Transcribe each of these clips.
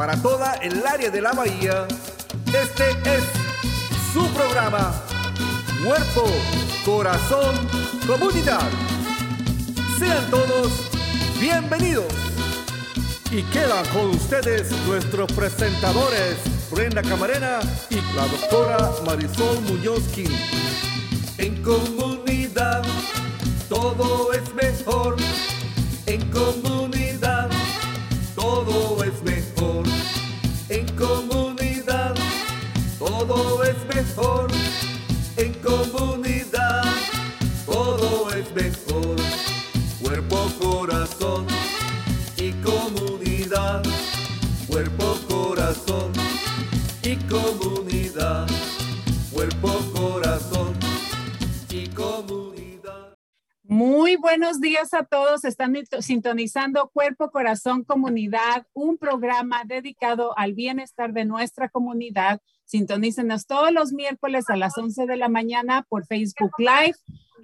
Para toda el área de la bahía, este es su programa. Cuerpo, corazón, comunidad. Sean todos bienvenidos. Y quedan con ustedes nuestros presentadores, Brenda Camarena y la doctora Marisol Muñozkin. En comunidad todo Cuerpo, corazón y comunidad. Cuerpo, corazón y comunidad. Muy buenos días a todos. Están sintonizando Cuerpo, Corazón, Comunidad, un programa dedicado al bienestar de nuestra comunidad. Sintonícenos todos los miércoles a las 11 de la mañana por Facebook Live.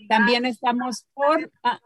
También estamos por, ah,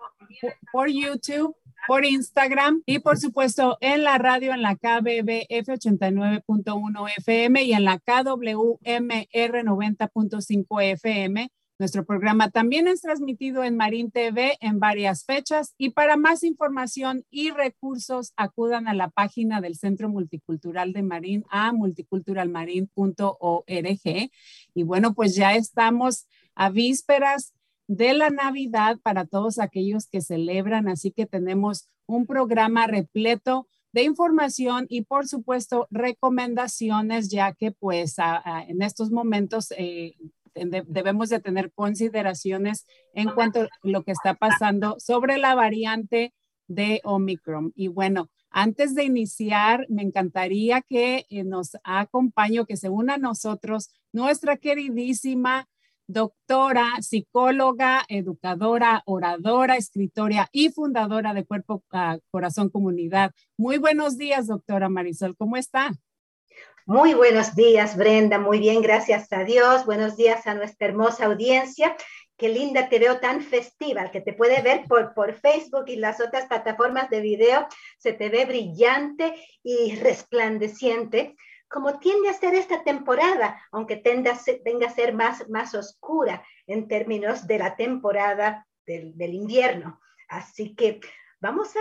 YouTube, por Instagram y por supuesto en la radio en la KBB F89.1 FM y en la KWMR 90.5 FM. Nuestro programa también es transmitido en Marín TV en varias fechas y para más información y recursos acudan a la página del Centro Multicultural de Marín a multiculturalmarin.org. Y bueno, pues ya estamos a vísperas de la Navidad para todos aquellos que celebran, así que tenemos un programa repleto de información y por supuesto recomendaciones, ya que pues en estos momentos eh, de, debemos de tener consideraciones en cuanto a lo que está pasando sobre la variante de Omicron. Y bueno, antes de iniciar, me encantaría que eh, nos acompañe, que se una a nosotros nuestra queridísima doctora, psicóloga, educadora, oradora, escritora y fundadora de Cuerpo Corazón Comunidad. Muy buenos días, doctora Marisol, ¿cómo está? Muy buenos días, Brenda. Muy bien, gracias a Dios. Buenos días a nuestra hermosa audiencia. Qué linda te veo tan festiva, que te puede ver por, por Facebook y las otras plataformas de video. Se te ve brillante y resplandeciente como tiende a ser esta temporada, aunque tenga, a ser más, más oscura en términos de la temporada del, invierno. Así que vamos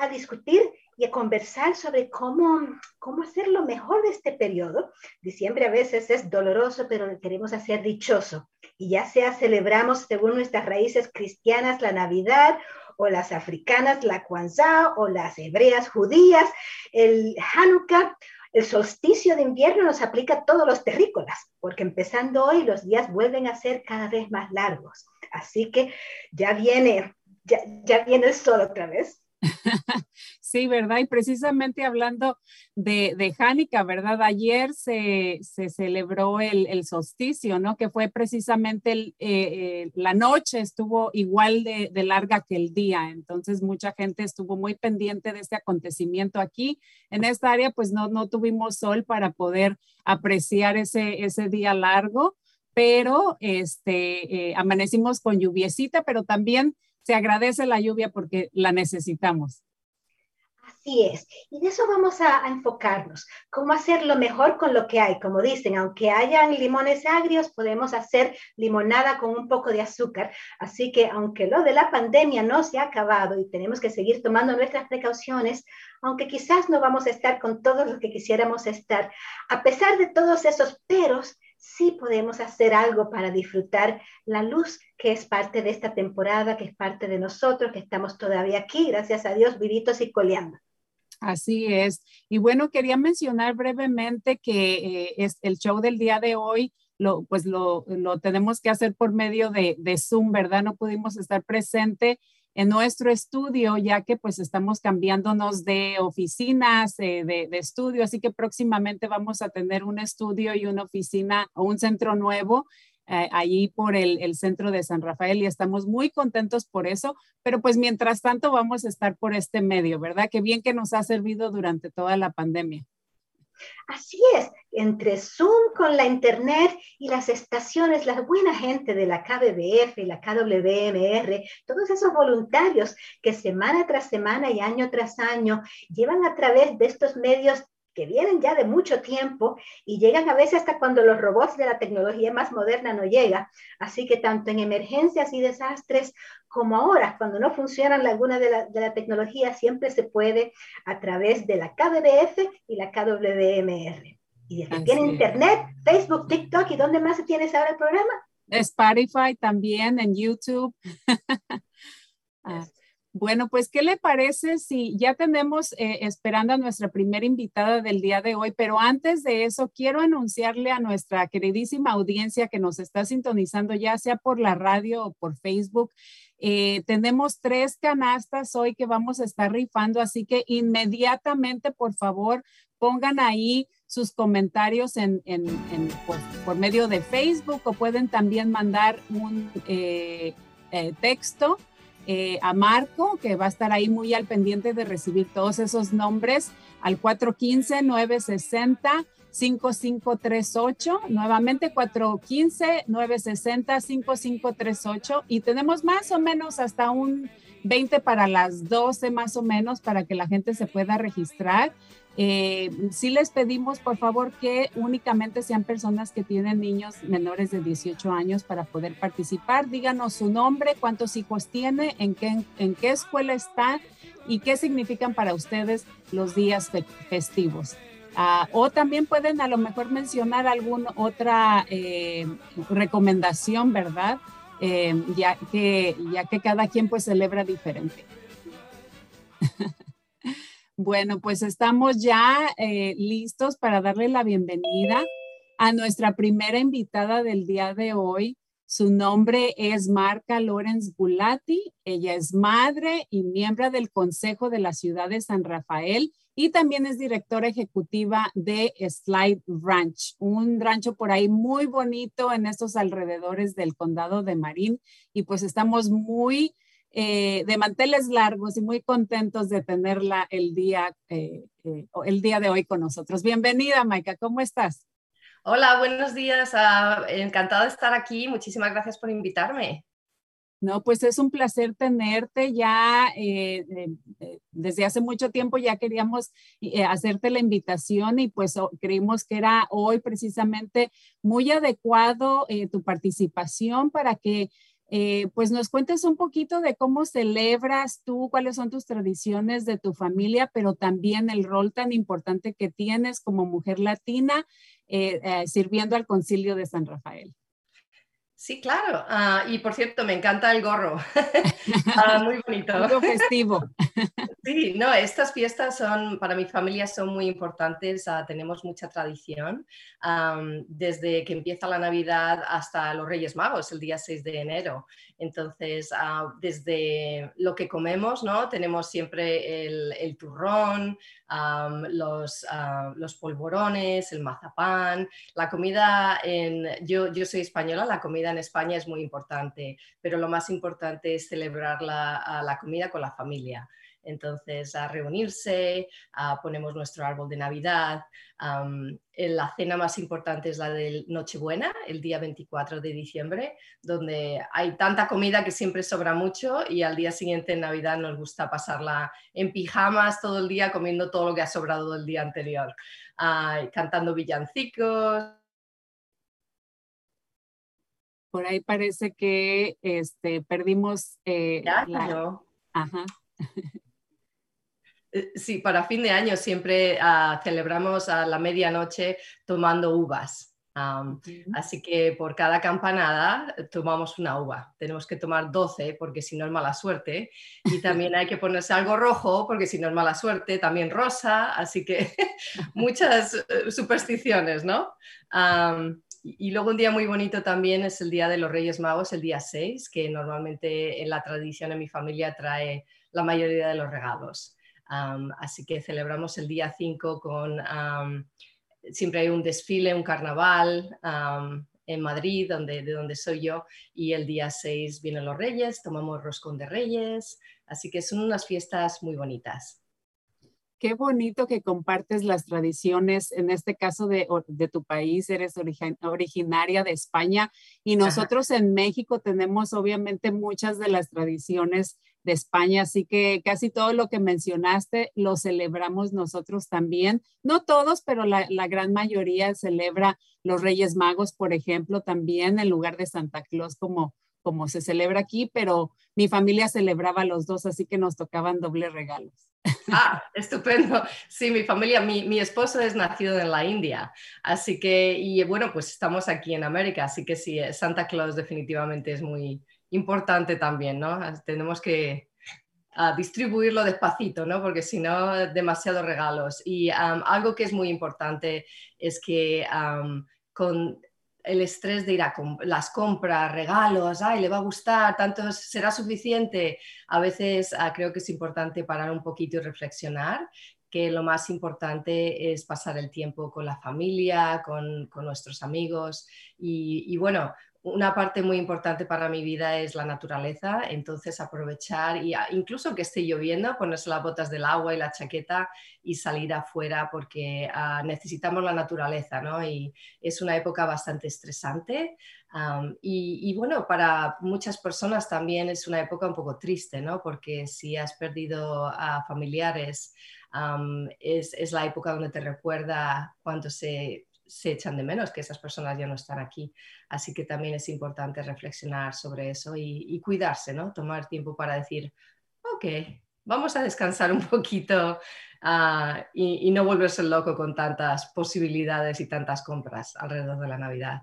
a, discutir y a conversar sobre cómo, cómo hacer lo mejor de este periodo. Diciembre a veces es doloroso, pero queremos hacer dichoso. Y ya sea celebramos según nuestras raíces cristianas la Navidad o las africanas la Kwanzaa o las hebreas judías, el Hanukkah el solsticio de invierno nos aplica a todos los terrícolas, porque empezando hoy los días vuelven a ser cada vez más largos. Así que ya viene, ya, ya viene el sol otra vez. Sí, ¿verdad? Y precisamente hablando de, de Hanukkah, ¿verdad? Ayer se, se celebró el, solsticio, ¿no? Que fue precisamente eh, eh, la noche estuvo igual de, de, larga que el día. Entonces, mucha gente estuvo muy pendiente de este acontecimiento aquí. En esta área, pues no, no tuvimos sol para poder apreciar ese, ese día largo, pero este, eh, amanecimos con lluviecita, pero también se agradece la lluvia porque la necesitamos. Así es. Y de eso vamos a, enfocarnos. Cómo hacerlo mejor con lo que hay. Como dicen, aunque hayan limones agrios, podemos hacer limonada con un poco de azúcar. Así que aunque lo de la pandemia no se ha acabado y tenemos que seguir tomando nuestras precauciones, aunque quizás no vamos a estar con todos los que quisiéramos estar, a pesar de todos esos peros, sí podemos hacer algo para disfrutar la luz que es parte de esta temporada, que es parte de nosotros, que estamos todavía aquí, gracias a Dios, vivitos y coleando. Así es. Y bueno, quería mencionar brevemente que eh, es el show del día de hoy, lo, pues lo, lo tenemos que hacer por medio de, de, Zoom, ¿verdad? No pudimos estar presente en nuestro estudio, ya que pues estamos cambiándonos de oficinas, eh, de, estudio, así que próximamente vamos a tener un estudio y una oficina o un centro nuevo eh, allí por el, el, centro de San Rafael y estamos muy contentos por eso, pero pues mientras tanto vamos a estar por este medio, ¿verdad? Qué bien que nos ha servido durante toda la pandemia. Así es, entre Zoom con la Internet y las estaciones, la buena gente de la KBBF y la KWMR, todos esos voluntarios que semana tras semana y año tras año llevan a través de estos medios que vienen ya de mucho tiempo y llegan a veces hasta cuando los robots de la tecnología más moderna no llegan. Así que tanto en emergencias y desastres como ahora, cuando no funcionan alguna de la, de la tecnología, siempre se puede a través de la KBBF y la KWMR. Y desde tiene internet, Facebook, TikTok y ¿dónde más se tiene ahora el programa? Spotify también, en YouTube. ah. Bueno, pues, ¿qué le parece si ya tenemos eh, esperando a nuestra primera invitada del día de hoy? Pero antes de eso, quiero anunciarle a nuestra queridísima audiencia que nos está sintonizando, ya sea por la radio o por Facebook. Eh, tenemos tres canastas hoy que vamos a estar rifando, así que inmediatamente, por favor, pongan ahí sus comentarios en, en, en por, por, medio de Facebook o pueden también mandar un eh, texto eh, a Marco, que va a estar ahí muy al pendiente de recibir todos esos nombres, al 415-960-5538, nuevamente 415-960-5538, y tenemos más o menos hasta un 20 para las 12 más o menos para que la gente se pueda registrar. Eh, sí les pedimos, por favor, que únicamente sean personas que tienen niños menores de 18 años para poder participar. Díganos su nombre, cuántos hijos tiene, en qué, en qué escuela está y qué significan para ustedes los días fe festivos. Uh, o también pueden a lo mejor mencionar alguna otra eh, recomendación, ¿verdad? Eh, ya, que, ya que cada quien pues celebra diferente. Bueno, pues estamos ya eh, listos para darle la bienvenida a nuestra primera invitada del día de hoy. Su nombre es Marca Lorenz Bulati. Ella es madre y miembro del Consejo de la Ciudad de San Rafael y también es directora ejecutiva de Slide Ranch, un rancho por ahí muy bonito en estos alrededores del condado de Marín. Y pues estamos muy eh, de manteles largos y muy contentos de tenerla el día, eh, eh, el día de hoy con nosotros. Bienvenida, Maika, ¿cómo estás? Hola, buenos días. Uh, encantada de estar aquí. Muchísimas gracias por invitarme. No, pues es un placer tenerte ya eh, eh, desde hace mucho tiempo ya queríamos eh, hacerte la invitación y pues oh, creímos que era hoy precisamente muy adecuado tu participación para que eh, pues nos cuentes un poquito de cómo celebras tú, cuáles son tus tradiciones de tu familia, pero también el rol tan importante que tienes como mujer latina eh, eh, sirviendo al concilio de San Rafael. Sí, claro. Uh, y por cierto, me encanta el gorro. uh, muy bonito. Algo festivo. sí, no, estas fiestas son, para mi familia son muy importantes. Uh, tenemos mucha tradición. Desde que empieza la Navidad hasta los Reyes Magos, el día 6 de enero. Entonces, desde lo que comemos, ¿no? Tenemos siempre el, turrón, los, los polvorones, el mazapán. La comida, en, yo, yo soy española, la comida en España es muy importante, pero lo más importante es celebrar la, la comida con la familia. Entonces, a reunirse, ponemos nuestro árbol de Navidad. la cena más importante es la de Nochebuena, el día 24 de diciembre, donde hay tanta comida que siempre sobra mucho y al día siguiente en Navidad nos gusta pasarla en pijamas todo el día comiendo todo lo que ha sobrado del día anterior, cantando villancicos por ahí parece que este, perdimos eh, Ajá. Eh, sí, para fin de año siempre ah, celebramos a la medianoche tomando uvas. Así que por cada campanada tomamos una uva. Tenemos que tomar 12 porque si no es mala suerte. Y también hay que ponerse algo rojo porque si no es mala suerte, también rosa. Así que muchas eh, supersticiones, ¿no? y luego un día muy bonito también es el Día de los Reyes Magos, el día 6, que normalmente en la tradición en mi familia trae la mayoría de los regalos. Así que celebramos el día 5 con, siempre hay un desfile, un carnaval en Madrid, donde, de donde soy yo, y el día 6 vienen los reyes, tomamos roscón de reyes, así que son unas fiestas muy bonitas. Qué bonito que compartes las tradiciones, en este caso de, tu país, eres originaria de España y nosotros en México tenemos obviamente muchas de las tradiciones de España, así que casi todo lo que mencionaste lo celebramos nosotros también. No todos, pero la, gran mayoría celebra los Reyes Magos, por ejemplo, también en lugar de Santa Claus como como se celebra aquí, pero mi familia celebraba los dos, así que nos tocaban dobles regalos. Ah, estupendo. Sí, mi familia, mi, esposo es nacido en la India, así que, y bueno, pues estamos aquí en América, así que sí, eh, Santa Claus definitivamente es muy importante también, ¿no? Tenemos que distribuirlo despacito, ¿no? Porque si no, demasiados regalos. Y algo que es muy importante es que con el estrés de ir a las compras, regalos, ay, le va a gustar, tanto será suficiente. A veces ah, creo que es importante parar un poquito y reflexionar que lo más importante es pasar el tiempo con la familia, con, nuestros amigos y, bueno, una parte muy importante para mi vida es la naturaleza, entonces aprovechar y incluso que esté lloviendo, ponerse las botas del agua y la chaqueta y salir afuera porque ah, necesitamos la naturaleza, ¿no? Y es una época bastante estresante y, bueno, para muchas personas también es una época un poco triste, ¿no? Porque si has perdido a familiares, es, es la época donde te recuerda cuando se se echan de menos, que esas personas ya no están aquí. Así que también es importante reflexionar sobre eso y, cuidarse, ¿no? Tomar tiempo para decir, ok, vamos a descansar un poquito ah, y, y no volverse loco con tantas posibilidades y tantas compras alrededor de la Navidad.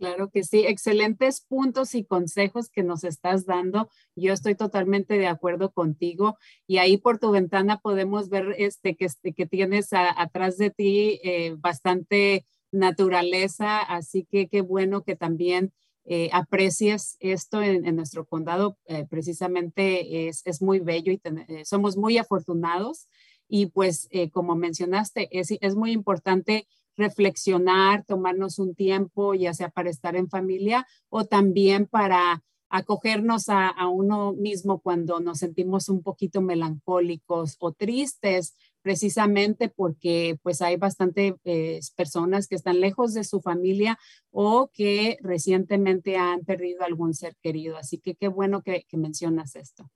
Claro que sí, excelentes puntos y consejos que nos estás dando. Yo estoy totalmente de acuerdo contigo y ahí por tu ventana podemos ver este que, este, que tienes atrás de ti eh, bastante naturaleza, así que qué bueno que también eh, aprecies esto en, nuestro condado. Eh, precisamente es, es, muy bello y somos muy afortunados y pues como mencionaste, es, es muy importante reflexionar, tomarnos un tiempo, ya sea para estar en familia o también para acogernos a, uno mismo cuando nos sentimos un poquito melancólicos o tristes, precisamente porque pues hay bastantes eh, personas que están lejos de su familia o que recientemente han perdido algún ser querido. Así que qué bueno que, mencionas esto.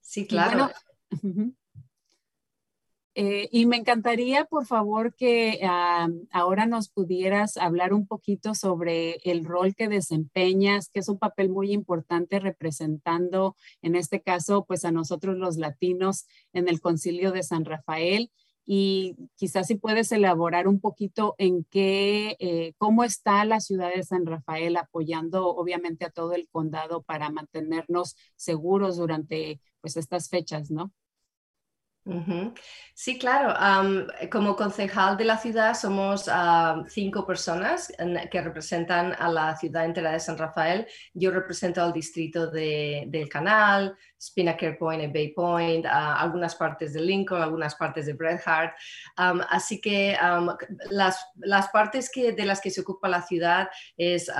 Sí, claro. Eh, y me encantaría, por favor, que ah, ahora nos pudieras hablar un poquito sobre el rol que desempeñas, que es un papel muy importante representando, en este caso, pues a nosotros los latinos en el Concilio de San Rafael. Y quizás si puedes elaborar un poquito en qué, eh, cómo está la ciudad de San Rafael apoyando obviamente a todo el condado para mantenernos seguros durante pues estas fechas, ¿no? Sí, claro. como concejal de la ciudad somos cinco personas que representan a la ciudad entera de San Rafael. Yo represento al distrito del Canal, Spinnaker Point y Bay Point, algunas partes de Lincoln, algunas partes de Bret Hart. así que las, partes que, de las que se ocupa la ciudad es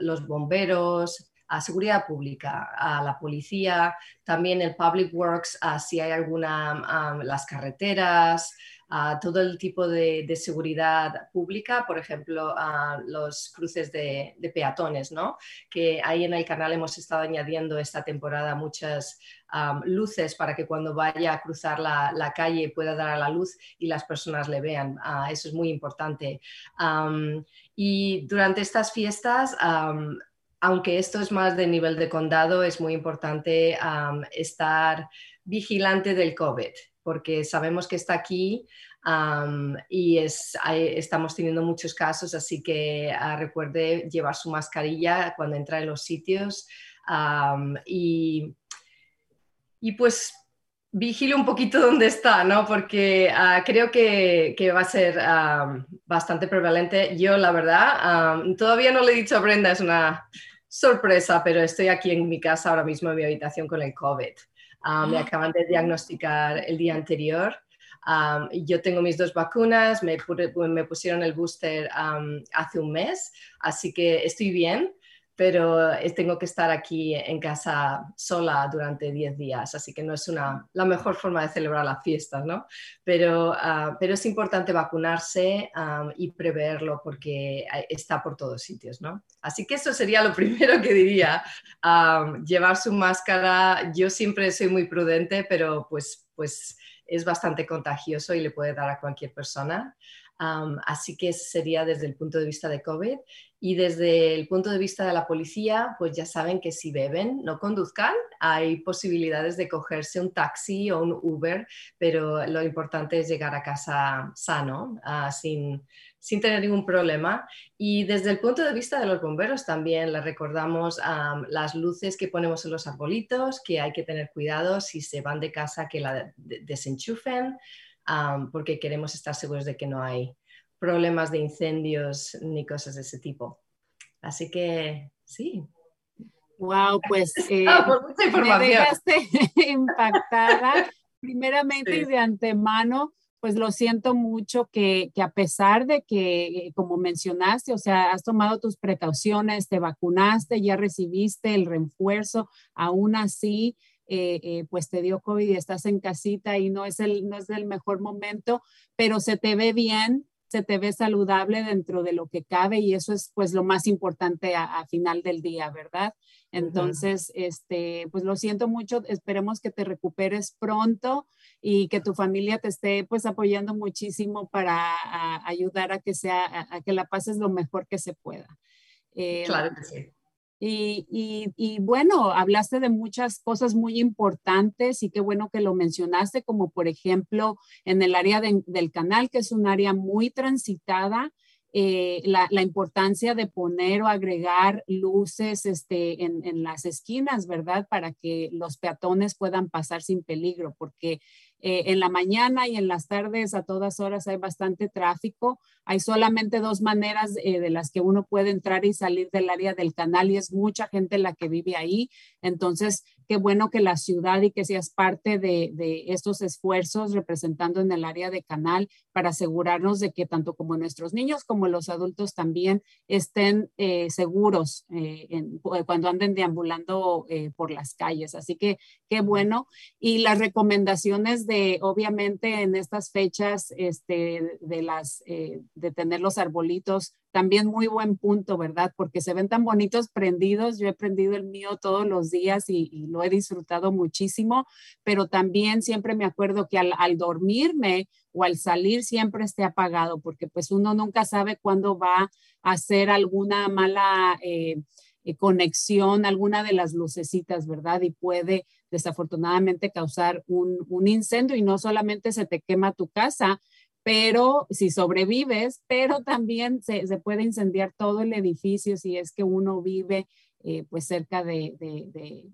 los bomberos, a seguridad pública, a la policía, también el Public Works, si hay alguna, las carreteras, a todo el tipo de, seguridad pública, por ejemplo, a los cruces de, peatones, ¿no? que ahí en el canal hemos estado añadiendo esta temporada muchas luces para que cuando vaya a cruzar la, calle pueda dar a la luz y las personas le vean. Ah, eso es muy importante. y durante estas fiestas, aunque esto es más de nivel de condado, es muy importante estar vigilante del COVID porque sabemos que está aquí y estamos teniendo muchos casos, así que ah, recuerde llevar su mascarilla cuando entra en los sitios y, pues vigile un poquito dónde está, ¿no? Porque ah, creo que, va a ser bastante prevalente. Yo, la verdad, todavía no le he dicho a Brenda, es una sorpresa, pero estoy aquí en mi casa ahora mismo en mi habitación con el COVID. Ah, me acaban de diagnosticar el día anterior. yo tengo mis dos vacunas, me, me pusieron el booster hace un mes, así que estoy bien, pero tengo que estar aquí en casa sola durante 10 días, así que no es la mejor forma de celebrar las fiestas, ¿no? Pero, ah, pero es importante vacunarse y preverlo porque está por todos sitios, ¿no? Así que eso sería lo primero que diría, llevar su máscara, yo siempre soy muy prudente, pero pues, pues es bastante contagioso y le puede dar a cualquier persona. Así que sería desde el punto de vista de COVID. Y desde el punto de vista de la policía, pues ya saben que si beben, no conduzcan. Hay posibilidades de cogerse un taxi o un Uber, pero lo importante es llegar a casa sano, ah, sin, sin, tener ningún problema. Y desde el punto de vista de los bomberos también les recordamos las luces que ponemos en los arbolitos, que hay que tener cuidado si se van de casa que la desenchufen, porque queremos estar seguros de que no hay problemas de incendios ni cosas de ese tipo. Así que sí. Wow, pues eh, me dejaste impactada. Primeramente y de antemano, pues lo siento mucho que, que, a pesar de que, eh, como mencionaste, o sea, has tomado tus precauciones, te vacunaste, ya recibiste el refuerzo, aún así, eh, eh, pues te dio COVID y estás en casita y no es, el, no es el mejor momento, pero se te ve bien, se te ve saludable dentro de lo que cabe y eso es pues lo más importante a, final del día, ¿verdad? Entonces, este, pues lo siento mucho, esperemos que te recuperes pronto y que tu familia te esté pues apoyando muchísimo para ayudar a que sea, a, que la pases lo mejor que se pueda. Eh, claro que sí. Y, bueno, hablaste de muchas cosas muy importantes y qué bueno que lo mencionaste, como por ejemplo en el área del canal, que es un área muy transitada, eh, la, importancia de poner o agregar luces este, en, en, las esquinas, ¿verdad? Para que los peatones puedan pasar sin peligro, porque eh, en la mañana y en las tardes a todas horas hay bastante tráfico. Hay solamente dos maneras eh, de las que uno puede entrar y salir del área del canal y es mucha gente la que vive ahí. Entonces, qué bueno que la ciudad y que seas parte de, estos esfuerzos representando en el área de canal para asegurarnos de que tanto como nuestros niños como los adultos también estén eh, seguros cuando anden deambulando por las calles. Así que qué bueno. Y las recomendaciones obviamente, en estas fechas este, de, las, eh, de tener los arbolitos, también muy buen punto, ¿verdad? Porque se ven tan bonitos prendidos. Yo he prendido el mío todos los días y, lo he disfrutado muchísimo, pero también siempre me acuerdo que al, dormirme o al salir siempre esté apagado, porque pues uno nunca sabe cuándo va a hacer alguna mala... Eh, eh, conexión, alguna de las lucecitas, ¿verdad? Y puede desafortunadamente causar un, un incendio y no solamente se te quema tu casa, pero si sobrevives, pero también se, se, puede incendiar todo el edificio si es que uno vive eh, pues cerca de, de,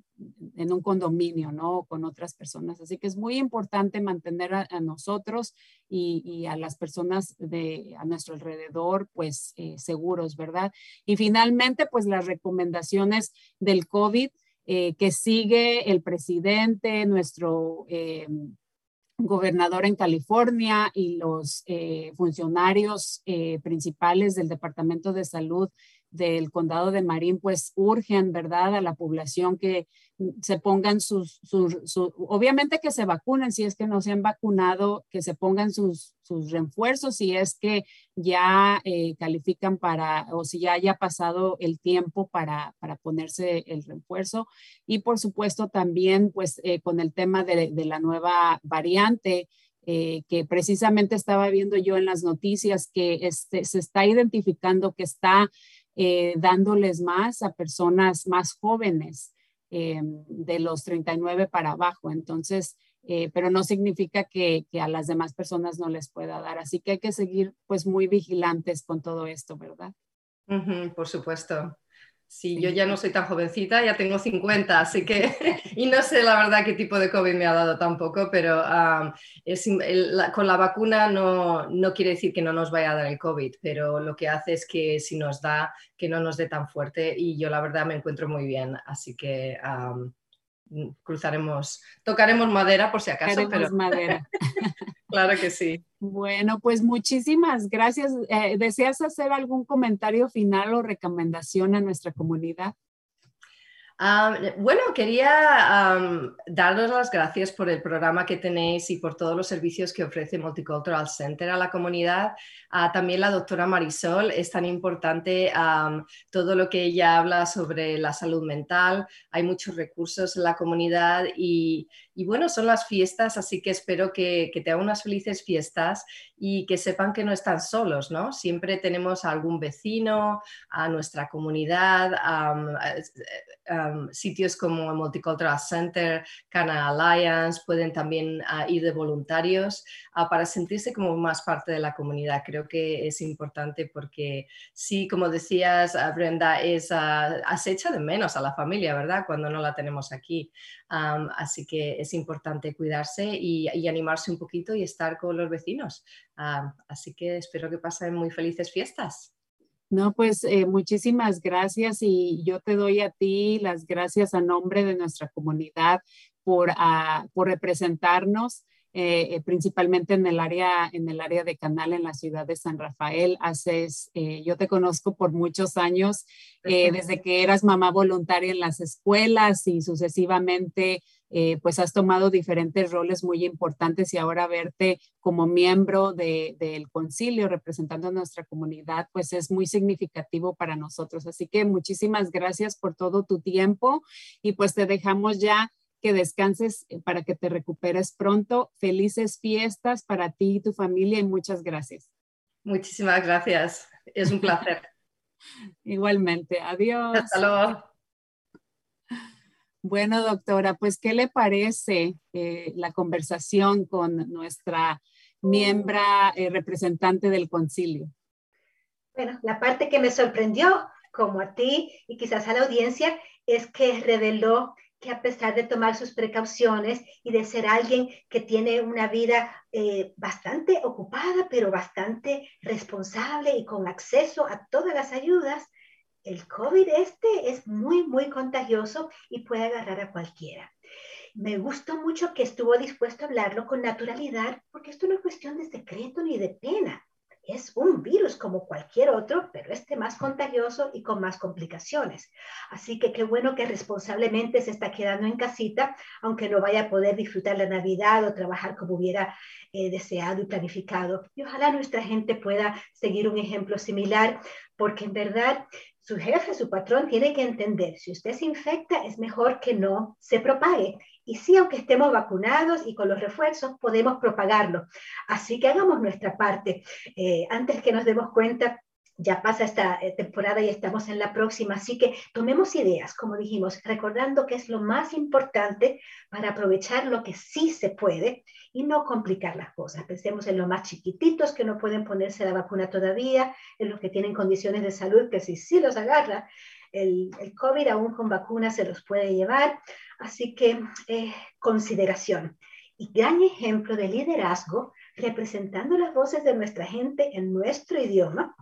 en un condominio, ¿no? Con otras personas. Así que es muy importante mantener a, nosotros y, y, a las personas de, a nuestro alrededor, pues eh, seguros, ¿verdad? Y finalmente, pues las recomendaciones del COVID eh, que sigue el presidente, nuestro gobernador en California y los funcionarios principales del Departamento de Salud del condado de Marín, pues urgen, ¿verdad?, a la población que se pongan sus, obviamente que se vacunen si es que no se han vacunado, que se pongan sus, sus refuerzos si es que ya eh, califican para, o si ya haya pasado el tiempo para, para ponerse el refuerzo. Y por supuesto también, pues, eh, con el tema de, de la nueva variante, eh, que precisamente estaba viendo yo en las noticias que este, se está identificando que está eh, dándoles más a personas más jóvenes eh, de los 39 para abajo. Entonces, pero no significa que, que, a las demás personas no les pueda dar. Así que hay que seguir pues muy vigilantes con todo esto, ¿verdad? por supuesto. Sí, yo ya no soy tan jovencita, ya tengo 50, así que, y no sé la verdad qué tipo de COVID me ha dado tampoco, pero con la vacuna no, no, quiere decir que no nos vaya a dar el COVID, pero lo que hace es que si nos da, que no nos dé tan fuerte y yo la verdad me encuentro muy bien, así que cruzaremos, tocaremos madera por si acaso, pero... madera. claro que sí. Bueno, pues muchísimas gracias. Eh, ¿Deseas hacer algún comentario final o recomendación a nuestra comunidad? Bueno, quería daros las gracias por el programa que tenéis y por todos los servicios que ofrece Multicultural Center a la comunidad. También la doctora Marisol, es tan importante todo lo que ella habla sobre la salud mental. Hay muchos recursos en la comunidad y, bueno, son las fiestas, así que espero que, que te hagan unas felices fiestas y que sepan que no están solos, ¿no? Siempre tenemos a algún vecino, a nuestra comunidad, sitios como el Multicultural Center, Cana Alliance, pueden también ah, ir de voluntarios ah, para sentirse como más parte de la comunidad. Creo que es importante porque sí, como decías, ah, Brenda, es, se echa de menos a la familia, ¿verdad? Cuando no la tenemos aquí. Así que es importante cuidarse y, animarse un poquito y estar con los vecinos. así que espero que pasen muy felices fiestas. No, pues eh, muchísimas gracias y yo te doy a ti las gracias a nombre de nuestra comunidad por, ah, por representarnos. Eh, eh, principalmente en el área en el área de Canal en la ciudad de San Rafael. Haces, yo te conozco por muchos años, desde que eras mamá voluntaria en las escuelas y sucesivamente eh, pues has tomado diferentes roles muy importantes y ahora verte como miembro del concilio representando a nuestra comunidad, pues es muy significativo para nosotros. Así que muchísimas gracias por todo tu tiempo y pues te dejamos ya que descanses eh, para que te recuperes pronto. Felices fiestas para ti y tu familia y muchas gracias. Muchísimas gracias. Es un placer. Igualmente. Adiós. Hasta luego. Bueno, doctora, pues, ¿qué le parece eh, la conversación con nuestra miembro eh, representante del concilio? Bueno, la parte que me sorprendió, como a ti y quizás a la audiencia, es que reveló que a pesar de tomar sus precauciones y de ser alguien que tiene una vida eh, bastante ocupada, pero bastante responsable y con acceso a todas las ayudas, el COVID este es muy, muy contagioso y puede agarrar a cualquiera. Me gustó mucho que estuvo dispuesto a hablarlo con naturalidad, porque esto no es cuestión de secreto ni de pena. Es un virus como cualquier otro, pero este más contagioso y con más complicaciones. Así que qué bueno que responsablemente se está quedando en casita, aunque no vaya a poder disfrutar la Navidad o trabajar como hubiera eh, deseado y planificado. Y ojalá nuestra gente pueda seguir un ejemplo similar, porque en verdad su jefe, su patrón, tiene que entender, si usted se infecta, es mejor que no se propague. Y sí, aunque estemos vacunados y con los refuerzos, podemos propagarlo. Así que hagamos nuestra parte. Eh, antes que nos demos cuenta, ya pasa esta eh, temporada y estamos en la próxima, así que tomemos ideas, como dijimos, recordando que es lo más importante para aprovechar lo que sí se puede y no complicar las cosas. Pensemos en los más chiquititos que no pueden ponerse la vacuna todavía, en los que tienen condiciones de salud que si sí los agarra, el, el, COVID aún con vacuna se los puede llevar. Así que eh, consideración. Y gran ejemplo de liderazgo representando las voces de nuestra gente en nuestro idioma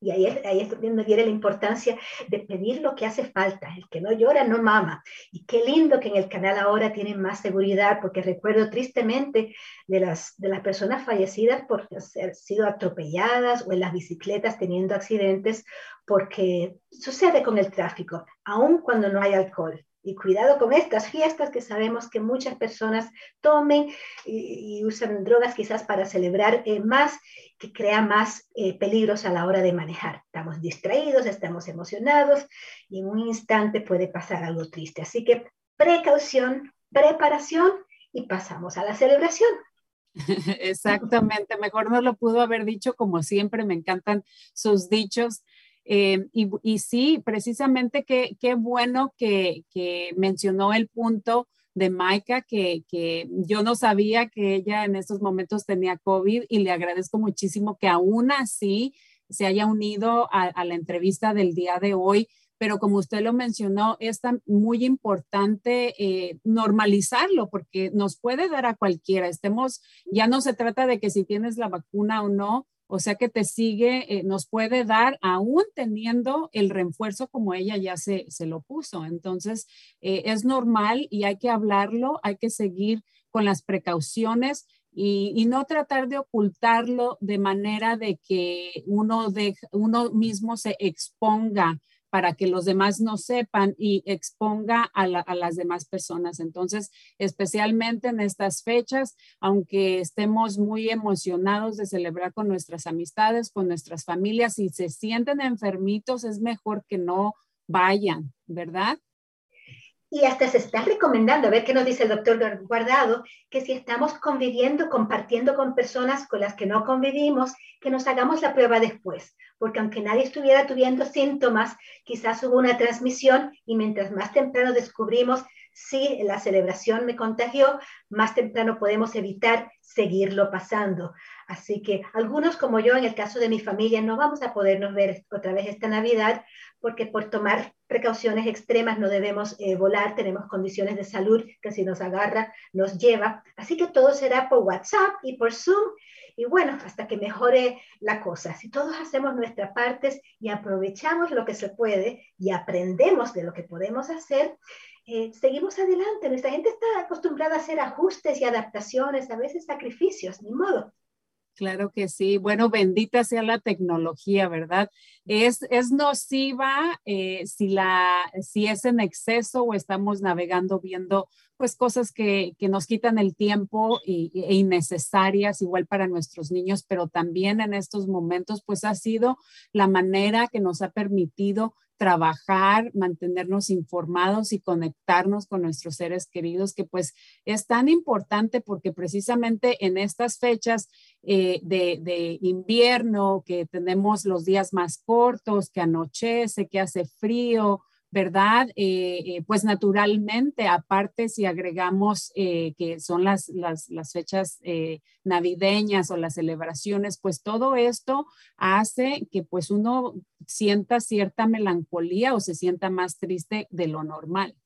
Y ahí ahí es donde viene la importancia de pedir lo que hace falta. El que no llora no mama. Y qué lindo que en el canal ahora tienen más seguridad, porque recuerdo tristemente de las, de las personas fallecidas por haber sido atropelladas o en las bicicletas teniendo accidentes, porque sucede con el tráfico, aun cuando no hay alcohol. Y cuidado con estas fiestas que sabemos que muchas personas tomen y, usan drogas quizás para celebrar eh, más, que crea más eh, peligros a la hora de manejar. Estamos distraídos, estamos emocionados y en un instante puede pasar algo triste. Así que precaución, preparación y pasamos a la celebración. Exactamente, mejor no lo pudo haber dicho como siempre, me encantan sus dichos. Eh, y, sí, precisamente qué bueno que, mencionó el punto de Maika, que, yo no sabía que ella en estos momentos tenía COVID y le agradezco muchísimo que aún así se haya unido a, la entrevista del día de hoy. Pero como usted lo mencionó, es muy importante eh, normalizarlo porque nos puede dar a cualquiera. Estemos, ya no se trata de que si tienes la vacuna o no, o sea que te sigue, eh, nos puede dar aún teniendo el refuerzo como ella ya se, se lo puso. Entonces, eh, es normal y hay que hablarlo, hay que seguir con las precauciones y, y, no tratar de ocultarlo de manera de que uno, de, uno mismo se exponga para que los demás no sepan y exponga a, las demás personas. Entonces, especialmente en estas fechas, aunque estemos muy emocionados de celebrar con nuestras amistades, con nuestras familias, si se sienten enfermitos, es mejor que no vayan, ¿verdad? Y hasta se está recomendando, a ver qué nos dice el doctor Guardado, que si estamos conviviendo, compartiendo con personas con las que no convivimos, que nos hagamos la prueba después, porque aunque nadie estuviera tuviendo síntomas, quizás hubo una transmisión y mientras más temprano descubrimos si la celebración me contagió, más temprano podemos evitar seguirlo pasando. Así que algunos como yo, en el caso de mi familia, no vamos a podernos ver otra vez esta Navidad porque por tomar precauciones extremas no debemos eh, volar, tenemos condiciones de salud que si nos agarra nos lleva. Así que todo será por WhatsApp y por Zoom y bueno, hasta que mejore la cosa. Si todos hacemos nuestras partes y aprovechamos lo que se puede y aprendemos de lo que podemos hacer, eh, seguimos adelante. Nuestra gente está acostumbrada a hacer ajustes y adaptaciones, a veces sacrificios, ni modo. Claro que sí. Bueno, bendita sea la tecnología, ¿verdad? Es, es nociva eh, si, la, si es en exceso o estamos navegando viendo pues cosas que, que nos quitan el tiempo y, e innecesarias, igual para nuestros niños, pero también en estos momentos pues ha sido la manera que nos ha permitido trabajar, mantenernos informados y conectarnos con nuestros seres queridos, que pues es tan importante porque precisamente en estas fechas eh, de, de, invierno, que tenemos los días más cortos, que anochece, que hace frío, ¿verdad? Eh, eh, pues naturalmente, aparte si agregamos eh, que son las, las, fechas navideñas o las celebraciones, pues todo esto hace que pues uno sienta cierta melancolía o se sienta más triste de lo normal.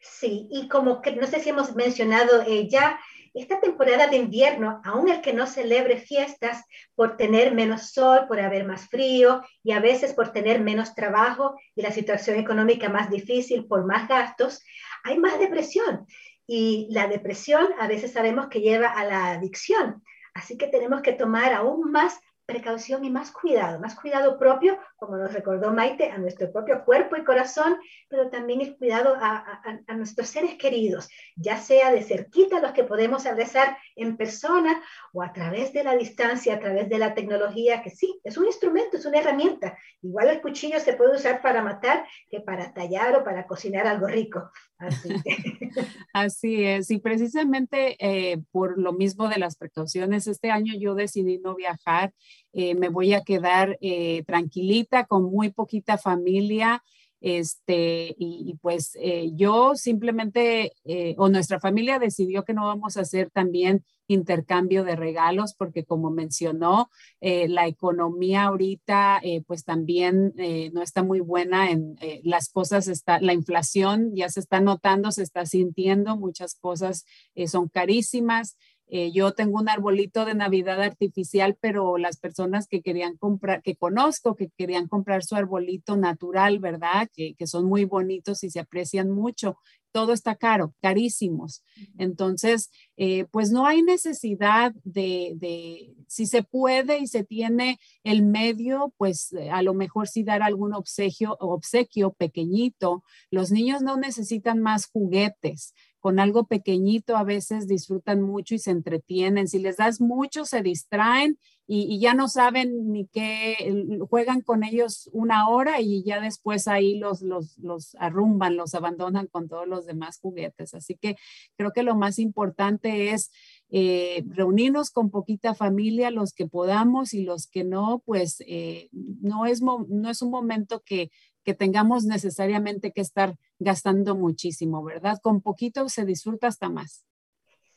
Sí, y como que no sé si hemos mencionado ya esta temporada de invierno, aún el que no celebre fiestas por tener menos sol, por haber más frío y a veces por tener menos trabajo y la situación económica más difícil, por más gastos, hay más depresión. Y la depresión a veces sabemos que lleva a la adicción. Así que tenemos que tomar aún más precaución y más cuidado, más cuidado propio, como nos recordó Maite, a nuestro propio cuerpo y corazón, pero también el cuidado a, a, nuestros seres queridos, ya sea de cerquita los que podemos abrazar en persona o a través de la distancia, a través de la tecnología, que sí, es un instrumento, es una herramienta. Igual el cuchillo se puede usar para matar que para tallar o para cocinar algo rico. Así, es, y precisamente eh, por lo mismo de las precauciones, este año yo decidí no viajar eh, me voy a quedar eh, tranquilita con muy poquita familia. Este, y, pues eh, yo simplemente, o nuestra familia decidió que no vamos a hacer también intercambio de regalos, porque como mencionó, la economía ahorita pues también no está muy buena en las cosas, está, la inflación ya se está notando, se está sintiendo, muchas cosas son carísimas Eh, yo tengo un arbolito de Navidad artificial, pero las personas que querían comprar, que conozco, que querían comprar su arbolito natural, ¿verdad? Que, que son muy bonitos y se aprecian mucho. Todo está caro, carísimos. Entonces, eh, pues no hay necesidad de, de, si se puede y se tiene el medio, pues eh, a lo mejor sí dar algún obsequio, obsequio pequeñito. Los niños no necesitan más juguetes con algo pequeñito a veces disfrutan mucho y se entretienen. Si les das mucho, se distraen y, ya no saben ni qué, juegan con ellos una hora y ya después ahí los, los, los arrumban, los abandonan con todos los demás juguetes. Así que creo que lo más importante es eh, reunirnos con poquita familia, los que podamos y los que no, pues eh, no, es no es un momento que que tengamos necesariamente que estar gastando muchísimo, ¿verdad? Con poquito se disfruta hasta más.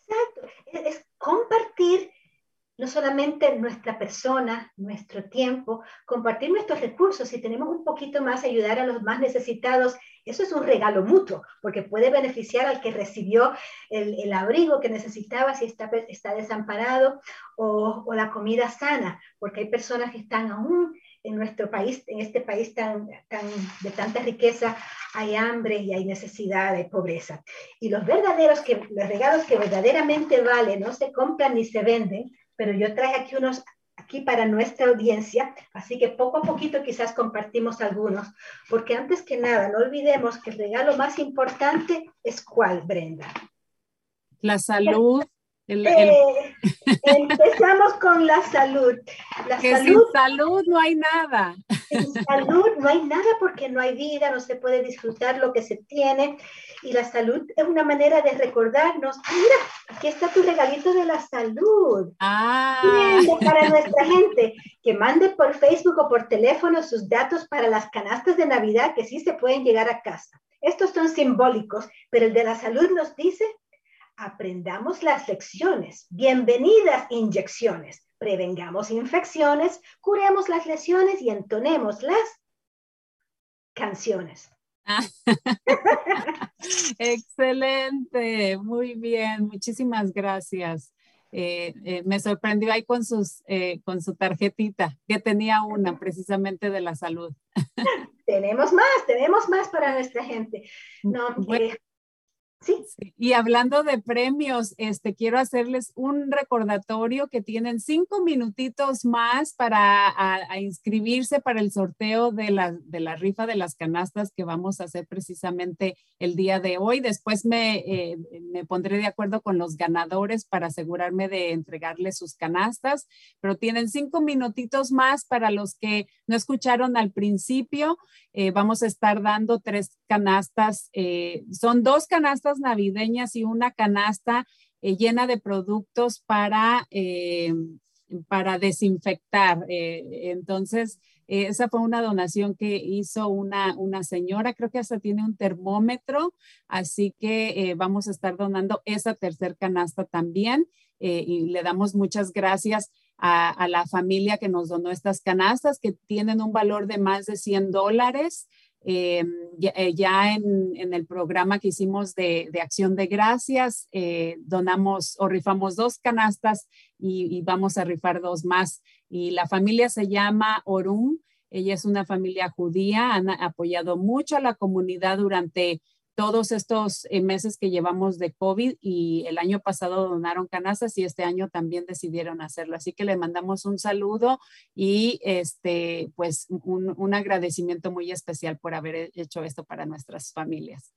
Exacto, es compartir no solamente nuestra persona, nuestro tiempo, compartir nuestros recursos. Si tenemos un poquito más, ayudar a los más necesitados, eso es un regalo mutuo, porque puede beneficiar al que recibió el, abrigo que necesitaba si está, desamparado o, o, la comida sana, porque hay personas que están aún en nuestro país, en este país tan, tan, de tanta riqueza, hay hambre y hay necesidad, hay pobreza. Y los verdaderos, que, los regalos que verdaderamente valen, no se compran ni se venden, pero yo traje aquí unos aquí para nuestra audiencia, así que poco a poquito quizás compartimos algunos, porque antes que nada, no olvidemos que el regalo más importante es cuál, Brenda. La salud eh, empezamos con la salud. La que sin salud no hay nada. Sin salud no hay nada porque no hay vida, no se puede disfrutar lo que se tiene. Y la salud es una manera de recordarnos, ah, mira, aquí está tu regalito de la salud. Ah. para nuestra gente, que mande por Facebook o por teléfono sus datos para las canastas de Navidad que sí se pueden llegar a casa. Estos son simbólicos, pero el de la salud nos dice aprendamos las lecciones. Bienvenidas inyecciones. Prevengamos infecciones, curemos las lesiones y entonemos las canciones. Excelente, muy bien, muchísimas gracias. Eh, eh, me sorprendió ahí con, sus, eh, con su tarjetita, que tenía una precisamente de la salud. tenemos más, tenemos más para nuestra gente. No, Sí. Y hablando de premios, este, quiero hacerles un recordatorio que tienen cinco minutitos más para inscribirse para el sorteo de la, de la rifa de las canastas que vamos a hacer precisamente el día de hoy. Después me, eh, me pondré de acuerdo con los ganadores para asegurarme de entregarles sus canastas, pero tienen cinco minutitos más para los que no escucharon al principio. Eh, vamos a estar dando tres canastas, eh, son dos canastas navideñas y una canasta eh, llena de productos para, eh, para desinfectar. Eh, entonces, esa fue una donación que hizo una, una señora, creo que hasta tiene un termómetro, así que vamos a estar donando esa tercer canasta también y le damos muchas gracias a, a, la familia que nos donó estas canastas que tienen un valor de más de 100 dólares. Eh, eh, ya, en, en, el programa que hicimos de, acción de gracias, eh, donamos o rifamos dos canastas y, vamos a rifar dos más. Y la familia se llama Orum. Ella es una familia judía, han apoyado mucho a la comunidad durante todos estos eh, meses que llevamos de COVID y el año pasado donaron canastas y este año también decidieron hacerlo. Así que le mandamos un saludo y este, pues un, agradecimiento muy especial por haber hecho esto para nuestras familias.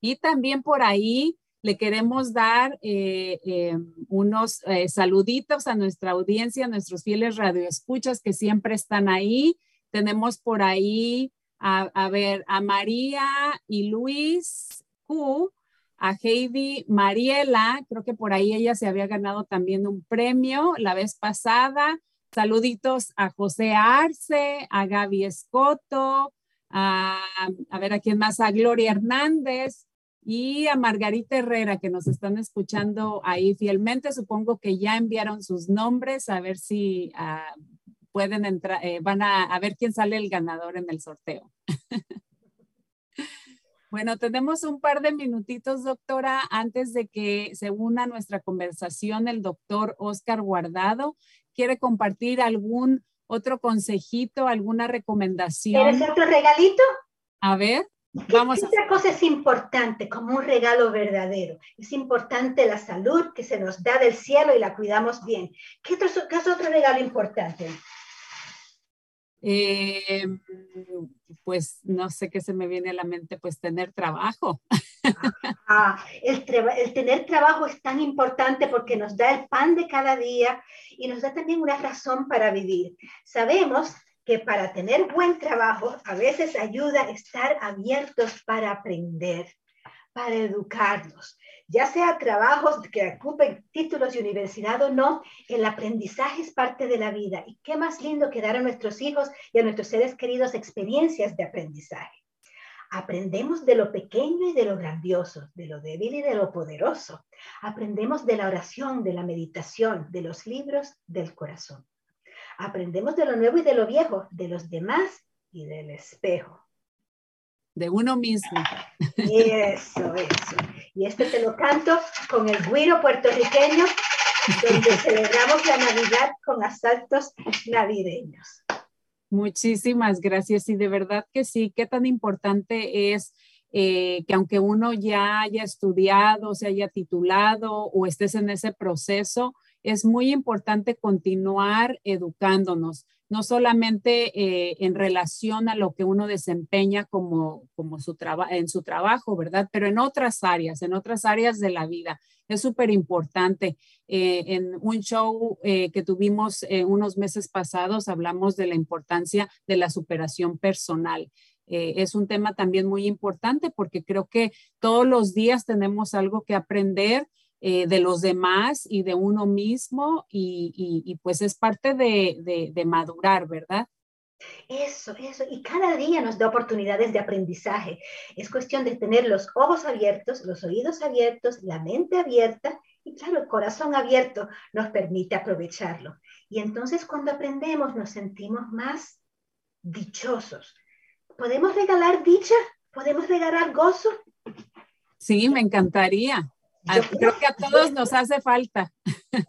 Y también por ahí le queremos dar eh, eh, unos saluditos a nuestra audiencia, a nuestros fieles radioescuchas que siempre están ahí. Tenemos por ahí a, ver, a María y Luis Q, a Heidi Mariela, creo que por ahí ella se había ganado también un premio la vez pasada. Saluditos a José Arce, a Gaby Escoto, a, a ver a quién más, a Gloria Hernández y a Margarita Herrera que nos están escuchando ahí fielmente. Supongo que ya enviaron sus nombres, a ver si uh, pueden entrar, eh, van a, a, ver quién sale el ganador en el sorteo. Bueno, tenemos un par de minutitos, doctora, antes de que se una nuestra conversación el doctor Oscar Guardado. ¿Quiere compartir algún otro consejito, alguna recomendación? ¿Quieres otro regalito? A ver, vamos. Otra cosa es importante, como un regalo verdadero. Es importante la salud que se nos da del cielo y la cuidamos bien. ¿Qué, otro, qué es otro regalo importante? Eh, pues no sé qué se me viene a la mente, pues tener trabajo. Ah, el, el, tener trabajo es tan importante porque nos da el pan de cada día y nos da también una razón para vivir. Sabemos que para tener buen trabajo a veces ayuda a estar abiertos para aprender, para educarnos, ya sea trabajos que ocupen títulos de universidad o no, el aprendizaje es parte de la vida. Y qué más lindo que dar a nuestros hijos y a nuestros seres queridos experiencias de aprendizaje. Aprendemos de lo pequeño y de lo grandioso, de lo débil y de lo poderoso. Aprendemos de la oración, de la meditación, de los libros, del corazón. Aprendemos de lo nuevo y de lo viejo, de los demás y del espejo de uno mismo. Eso, eso. Y este te lo canto con el guiro puertorriqueño, donde celebramos la Navidad con asaltos navideños. Muchísimas gracias. Y de verdad que sí, qué tan importante es eh, que aunque uno ya haya estudiado, se haya titulado o estés en ese proceso, es muy importante continuar educándonos no solamente eh, en relación a lo que uno desempeña como, como su en su trabajo, ¿verdad? Pero en otras áreas, en otras áreas de la vida. Es súper importante. Eh, en un show eh, que tuvimos unos meses pasados, hablamos de la importancia de la superación personal. es un tema también muy importante porque creo que todos los días tenemos algo que aprender eh, de los demás y de uno mismo y, pues es parte de, madurar, ¿verdad? Eso, eso. Y cada día nos da oportunidades de aprendizaje. Es cuestión de tener los ojos abiertos, los oídos abiertos, la mente abierta y claro, el corazón abierto nos permite aprovecharlo. Y entonces cuando aprendemos nos sentimos más dichosos. ¿Podemos regalar dicha? ¿Podemos regalar gozo? Sí, me encantaría. Yo creo, que a todos nos hace falta.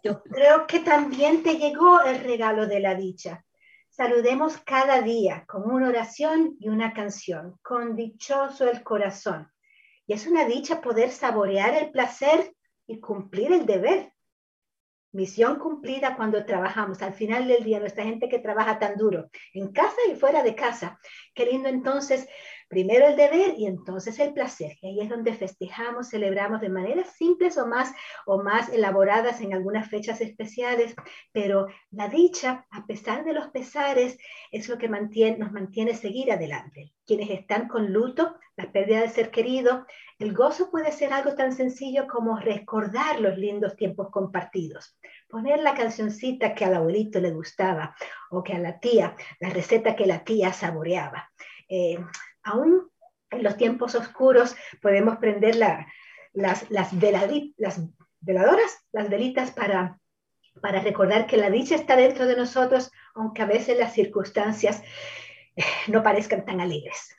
Yo creo que también te llegó el regalo de la dicha. Saludemos cada día con una oración y una canción, con dichoso el corazón. Y es una dicha poder saborear el placer y cumplir el deber. Misión cumplida cuando trabajamos. Al final del día, nuestra gente que trabaja tan duro, en casa y fuera de casa. Queriendo entonces Primero el deber y entonces el placer. Y ahí es donde festejamos, celebramos de maneras simples o más, o más elaboradas en algunas fechas especiales, pero la dicha, a pesar de los pesares, es lo que mantiene, nos mantiene seguir adelante. Quienes están con luto, la pérdida de ser querido, el gozo puede ser algo tan sencillo como recordar los lindos tiempos compartidos poner la cancioncita que al abuelito le gustaba o que a la tía, la receta que la tía saboreaba. Eh, aún en los tiempos oscuros podemos prender las, las, veladoras, las velitas para, para recordar que la dicha está dentro de nosotros, aunque a veces las circunstancias eh, no parezcan tan alegres.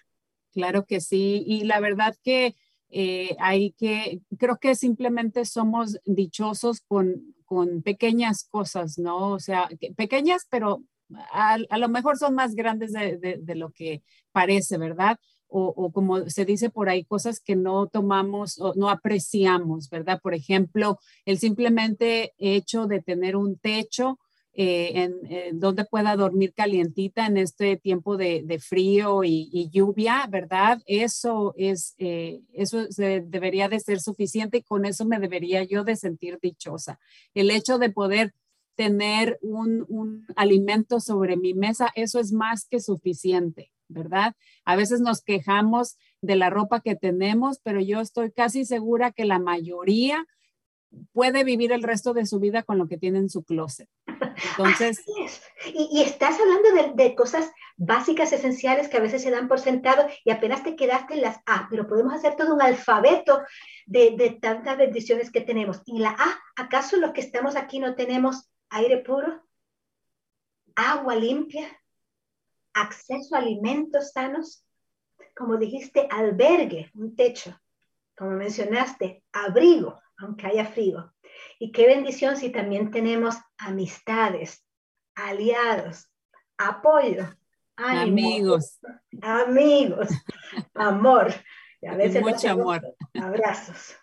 Claro que sí, y la verdad que eh, hay que, creo que simplemente somos dichosos con, con pequeñas cosas, ¿no? O sea, pequeñas, pero a, lo mejor son más grandes de, de, lo que parece, ¿verdad? O, o, como se dice por ahí, cosas que no tomamos o no apreciamos, ¿verdad? Por ejemplo, el simplemente hecho de tener un techo eh, en, donde pueda dormir calientita en este tiempo de, de frío y, lluvia, ¿verdad? Eso es, eh, eso debería de ser suficiente y con eso me debería yo de sentir dichosa. El hecho de poder tener un, alimento sobre mi mesa, eso es más que suficiente, ¿verdad? A veces nos quejamos de la ropa que tenemos, pero yo estoy casi segura que la mayoría puede vivir el resto de su vida con lo que tiene en su closet. Entonces, y, estás hablando de, cosas básicas, esenciales que a veces se dan por sentado y apenas te quedaste en las A, pero podemos hacer todo un alfabeto de, de tantas bendiciones que tenemos. Y la A, ¿acaso los que estamos aquí no tenemos aire puro, agua limpia, acceso a alimentos sanos, como dijiste, albergue, un techo, como mencionaste, abrigo, aunque haya frío. Y qué bendición si también tenemos amistades, aliados, apoyo, amigos, amigos, amor. a veces mucho amor. Abrazos.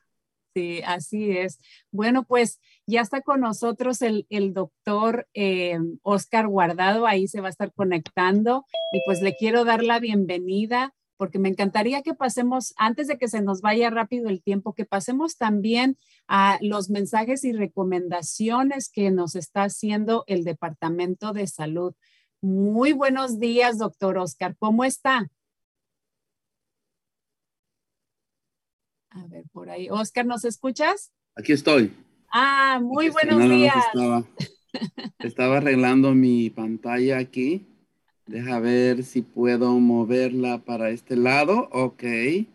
Sí, así es. Bueno, pues ya está con nosotros el, doctor eh, Oscar Guardado, ahí se va a estar conectando y pues le quiero dar la bienvenida porque me encantaría que pasemos, antes de que se nos vaya rápido el tiempo, que pasemos también a los mensajes y recomendaciones que nos está haciendo el Departamento de Salud. Muy buenos días, doctor Oscar. ¿Cómo está? A ver, por ahí. Oscar, ¿nos escuchas? Aquí estoy. Ah, muy buenos días. Estaba, estaba arreglando mi pantalla aquí. Deja ver si puedo moverla para este lado. Ok.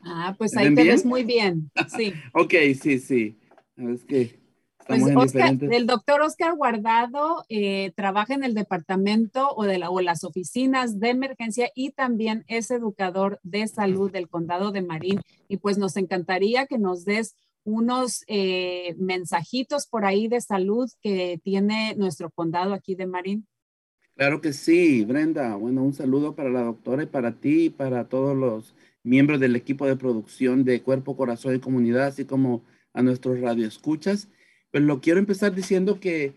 Ah, pues ahí te ves muy bien. Sí. ok, sí, sí. Es que pues Oscar, el doctor Oscar Guardado eh, trabaja en el departamento o, de la, o las oficinas de emergencia y también es educador de salud del condado de Marín. Y pues nos encantaría que nos des unos eh, mensajitos por ahí de salud que tiene nuestro condado aquí de Marín. Claro que sí, Brenda. Bueno, un saludo para la doctora y para ti y para todos los miembros del equipo de producción de Cuerpo, Corazón y Comunidad, así como a nuestros radioescuchas. Pues lo quiero empezar diciendo que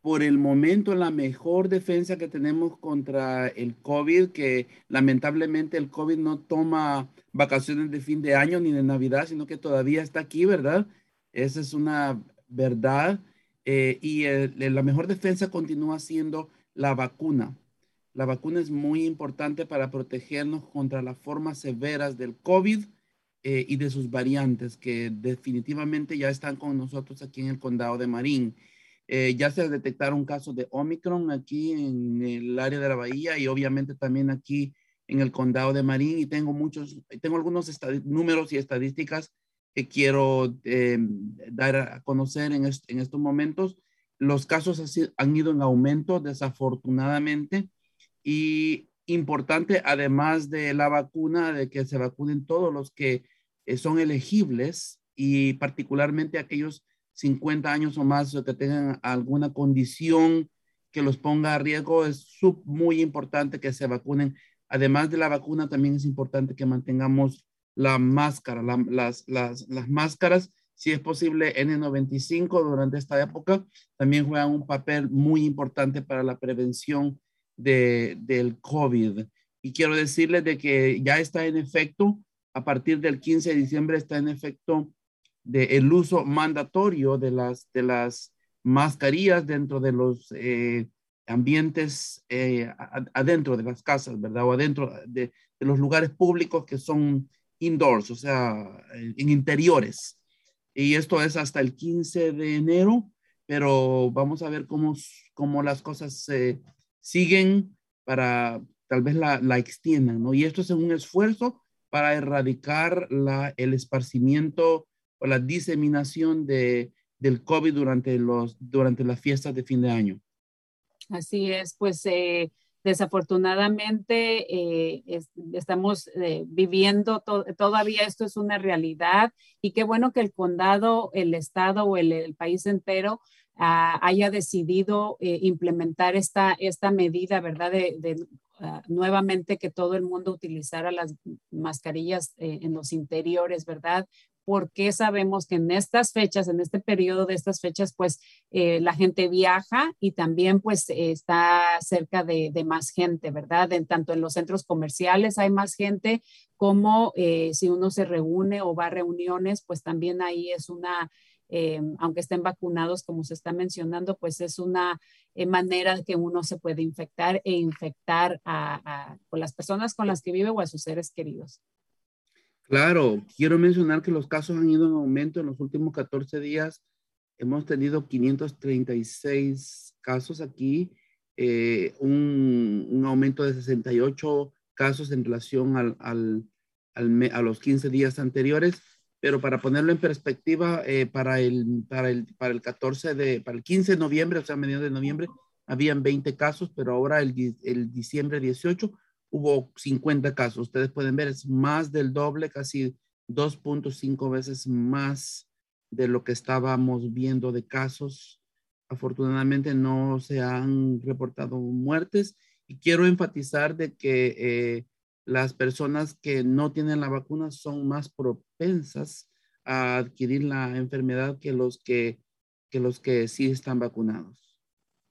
por el momento la mejor defensa que tenemos contra el COVID, que lamentablemente el COVID no toma vacaciones de fin de año ni de Navidad, sino que todavía está aquí, ¿verdad? Esa es una verdad. Eh, y la mejor defensa continúa siendo la vacuna. La vacuna es muy importante para protegernos contra las formas severas del COVID eh, y de sus variantes que definitivamente ya están con nosotros aquí en el condado de Marín. Eh, ya se detectaron casos de Omicron aquí en el área de la bahía y obviamente también aquí en el condado de Marín y tengo muchos, tengo algunos números y estadísticas que quiero eh, dar a conocer en, en estos momentos los casos han ido en aumento, desafortunadamente, y importante, además de la vacuna, de que se vacunen todos los que son elegibles y particularmente aquellos 50 años o más que tengan alguna condición que los ponga a riesgo, es muy importante que se vacunen. Además de la vacuna, también es importante que mantengamos la máscara, las, las, las máscaras si es posible, N95 durante esta época también juegan un papel muy importante para la prevención de, del COVID. Y quiero decirles de que ya está en efecto, a partir del 15 de diciembre está en efecto de el uso mandatorio de las, de las mascarillas dentro de los eh, ambientes eh, adentro de las casas, ¿verdad? O adentro de, los lugares públicos que son indoors, o sea, en interiores y esto es hasta el 15 de enero, pero vamos a ver cómo, cómo las cosas se siguen para tal vez la, la extiendan, ¿no? Y esto es un esfuerzo para erradicar la, el esparcimiento o la diseminación de, del COVID durante, los, durante las fiestas de fin de año. Así es, pues eh, Desafortunadamente, eh, estamos eh, viviendo todavía esto es una realidad y qué bueno que el condado, el estado o el, país entero ah, haya decidido eh, implementar esta, esta medida, ¿verdad? De, ah, nuevamente que todo el mundo utilizara las mascarillas en los interiores, ¿verdad? porque sabemos que en estas fechas, en este periodo de estas fechas, pues eh, la gente viaja y también pues está cerca de, más gente, ¿verdad? En, tanto en los centros comerciales hay más gente como eh, si uno se reúne o va a reuniones, pues también ahí es una, eh, aunque estén vacunados, como se está mencionando, pues es una manera que uno se puede infectar e infectar a, las personas con las que vive o a sus seres queridos. Claro, quiero mencionar que los casos han ido en aumento en los últimos 14 días. Hemos tenido 536 casos aquí, eh, un, aumento de 68 casos en relación al, al, a los 15 días anteriores. Pero para ponerlo en perspectiva, eh, para, el, para, el, para el 14 de, para el 15 de noviembre, o sea, mediados de noviembre, habían 20 casos, pero ahora el, el diciembre 18 hubo 50 casos. Ustedes pueden ver, es más del doble, casi 2.5 veces más de lo que estábamos viendo de casos. Afortunadamente no se han reportado muertes y quiero enfatizar de que eh, las personas que no tienen la vacuna son más propensas a adquirir la enfermedad que los que, que, los que sí están vacunados.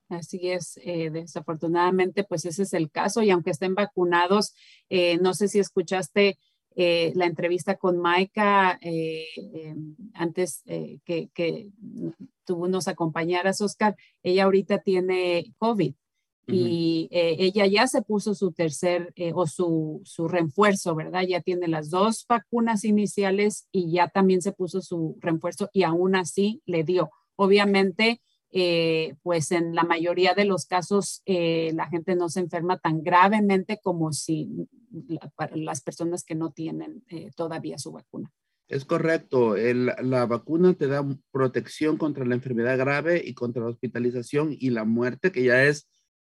Así es, eh, desafortunadamente, pues ese es el caso y aunque estén vacunados, eh, no sé si escuchaste eh, la entrevista con Maika antes que, que tú nos acompañaras, Oscar, ella ahorita tiene COVID y ella ya se puso su tercer o su, su refuerzo, ¿verdad? Ya tiene las dos vacunas iniciales y ya también se puso su refuerzo y aún así le dio. Obviamente, eh, pues en la mayoría de los casos eh, la gente no se enferma tan gravemente como si las personas que no tienen eh, todavía su vacuna. Es correcto, la vacuna te da protección contra la enfermedad grave y contra la hospitalización y la muerte, que ya es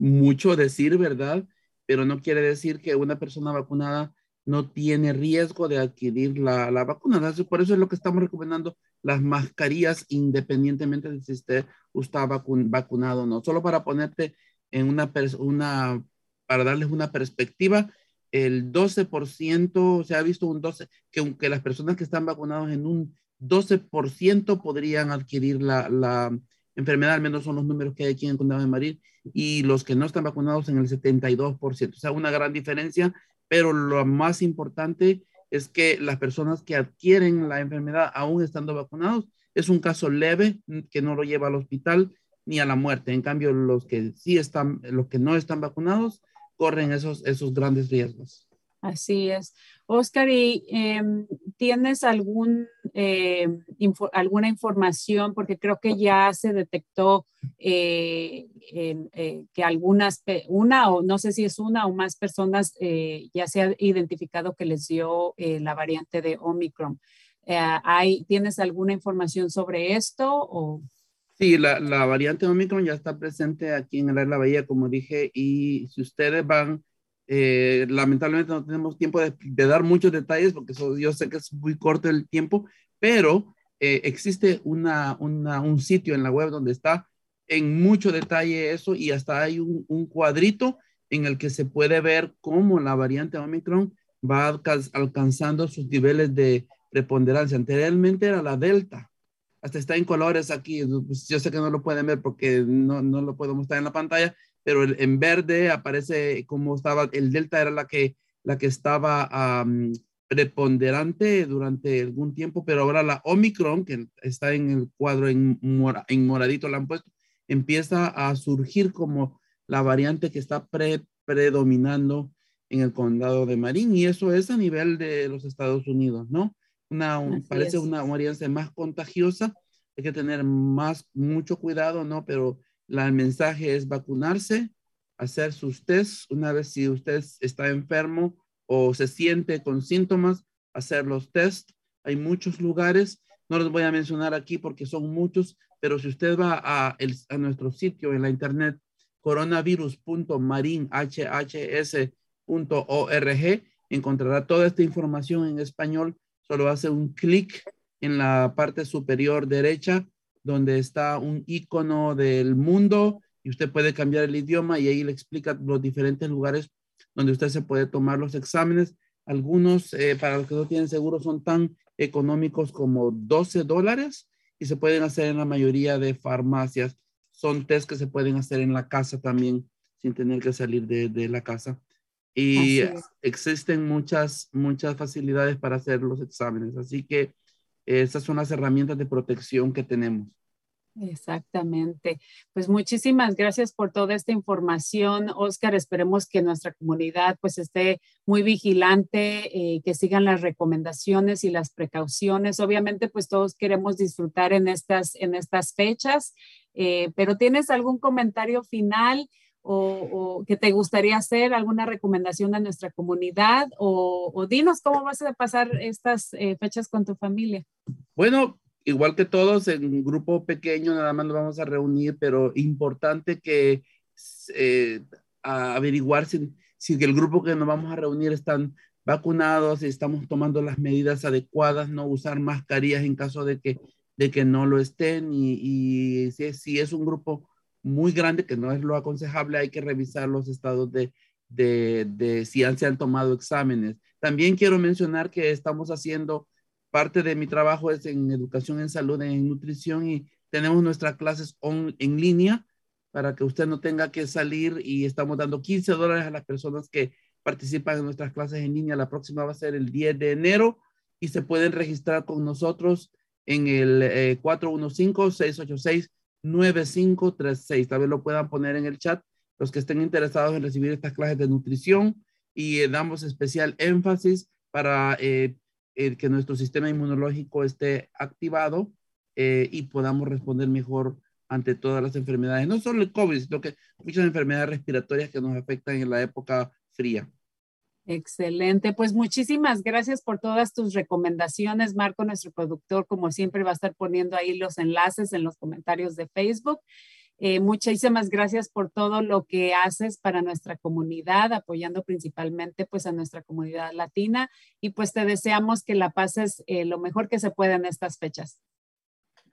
mucho decir, ¿verdad? Pero no quiere decir que una persona vacunada no tiene riesgo de adquirir la, la vacuna. Por eso es lo que estamos recomendando las mascarillas independientemente de si usted está vacunado o no. Solo para ponerte en una, una, para darles una perspectiva, el 12%, se ha visto un 12, que aunque las personas que están vacunadas en un 12% podrían adquirir la, la, enfermedad, al menos son los números que hay aquí en el condado de Marín, y los que no están vacunados en el 72%. O sea, una gran diferencia, pero lo más importante es que las personas que adquieren la enfermedad aún estando vacunados es un caso leve mm, que no lo lleva al hospital ni a la muerte. En cambio, los que sí están, los que no están vacunados, corren esos, esos grandes riesgos. Así es. Oscar, ¿y em, tienes algún, eh, alguna información? Porque creo que ya se detectó eh, eh, que algunas, una o no sé si es una o más personas ya se ha identificado que les dio la variante de Omicron. ¿hay, ¿Tienes alguna información sobre esto? Sí, la, la variante Omicron ya está presente aquí en el área de la Bahía, como dije, y si ustedes van eh, lamentablemente no tenemos tiempo de, dar muchos detalles porque yo sé que es muy corto el tiempo, pero eh, existe una, un sitio en la web donde está en mucho detalle eso y hasta hay un, cuadrito en el que se puede ver cómo la variante Omicron va alcanzando sus niveles de preponderancia. Anteriormente era la Delta, hasta está en colores aquí. Pues, yo sé que no lo pueden ver porque no, no lo puedo mostrar en la pantalla, pero en verde aparece como estaba, el delta era la que, la que estaba preponderante durante algún tiempo, pero ahora la Omicron, que está en el cuadro en, en moradito, la han puesto, empieza a surgir como la variante que está predominando en el condado de Marín, y eso es a nivel de los Estados Unidos, ¿no? Una, parece una variante más contagiosa, hay que tener más, mucho cuidado, ¿no? Pero el mensaje es vacunarse, hacer sus tests. Una vez si usted está enfermo o se siente con síntomas, hacer los tests. Hay muchos lugares, no los voy a mencionar aquí porque son muchos, pero si usted va a, a nuestro sitio en la internet coronavirus.marinhhs.org, encontrará toda esta información en español. Solo hace un clic en la parte superior derecha donde está un icono del mundo y usted puede cambiar el idioma y ahí le explica los diferentes lugares donde usted se puede tomar los exámenes. Algunos, eh, para los que no tienen seguro, son tan económicos como 12 dólares y se pueden hacer en la mayoría de farmacias. Son test que se pueden hacer en la casa también sin tener que salir de, de la casa. Y existen muchas, muchas facilidades para hacer los exámenes. Así que esas son las herramientas de protección que tenemos. Exactamente. Pues muchísimas gracias por toda esta información, Oscar. Esperemos que nuestra comunidad pues esté muy vigilante, eh, que sigan las recomendaciones y las precauciones. Obviamente pues todos queremos disfrutar en estas, en estas fechas, eh, pero ¿tienes algún comentario final? O, que te gustaría hacer, alguna recomendación a nuestra comunidad o, dinos cómo vas a pasar estas eh, fechas con tu familia. Bueno, igual que todos, en un grupo pequeño nada más nos vamos a reunir, pero importante que eh, averiguar si, si el grupo que nos vamos a reunir están vacunados y estamos tomando las medidas adecuadas, no usar mascarillas en caso de que, de que no lo estén y, y si, es un grupo muy grande que no es lo aconsejable, hay que revisar los estados de, de, de si han, se han tomado exámenes. También quiero mencionar que estamos haciendo, parte de mi trabajo es en educación en salud, en nutrición y tenemos nuestras clases en línea para que usted no tenga que salir y estamos dando 15 dólares a las personas que participan en nuestras clases en línea. La próxima va a ser el 10 de enero y se pueden registrar con nosotros en el eh, 415-686-9536. Tal vez lo puedan poner en el chat los que estén interesados en recibir estas clases de nutrición y eh, damos especial énfasis para eh, que nuestro sistema inmunológico esté activado eh, y podamos responder mejor ante todas las enfermedades, no solo el COVID, sino que muchas enfermedades respiratorias que nos afectan en la época fría. Excelente, pues muchísimas gracias por todas tus recomendaciones. Marco, nuestro productor, como siempre, va a estar poniendo ahí los enlaces en los comentarios de Facebook. Eh, muchísimas gracias por todo lo que haces para nuestra comunidad, apoyando principalmente pues a nuestra comunidad latina y pues te deseamos que la pases eh, lo mejor que se pueda en estas fechas.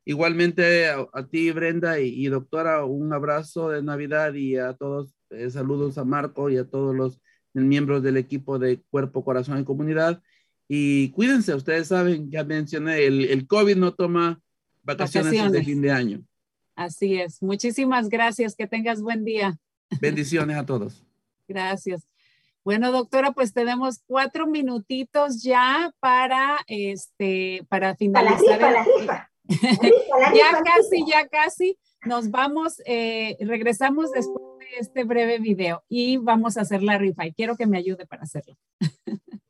Igualmente a, a ti, Brenda, y, y, doctora, un abrazo de Navidad y a todos, eh, saludos a Marco y a todos los miembros del equipo de Cuerpo, Corazón y Comunidad. Y cuídense, ustedes saben, ya mencioné, el, el COVID no toma vacaciones, vacaciones. de fin de año. Así es. Muchísimas gracias. Que tengas buen día. Bendiciones a todos. Gracias. Bueno, doctora, pues tenemos cuatro minutitos ya para este para finalizar. La rifa, el, la rifa. ya casi, ya casi. Nos vamos, eh, regresamos después de este breve video y vamos a hacer la rifa y quiero que me ayude para hacerlo.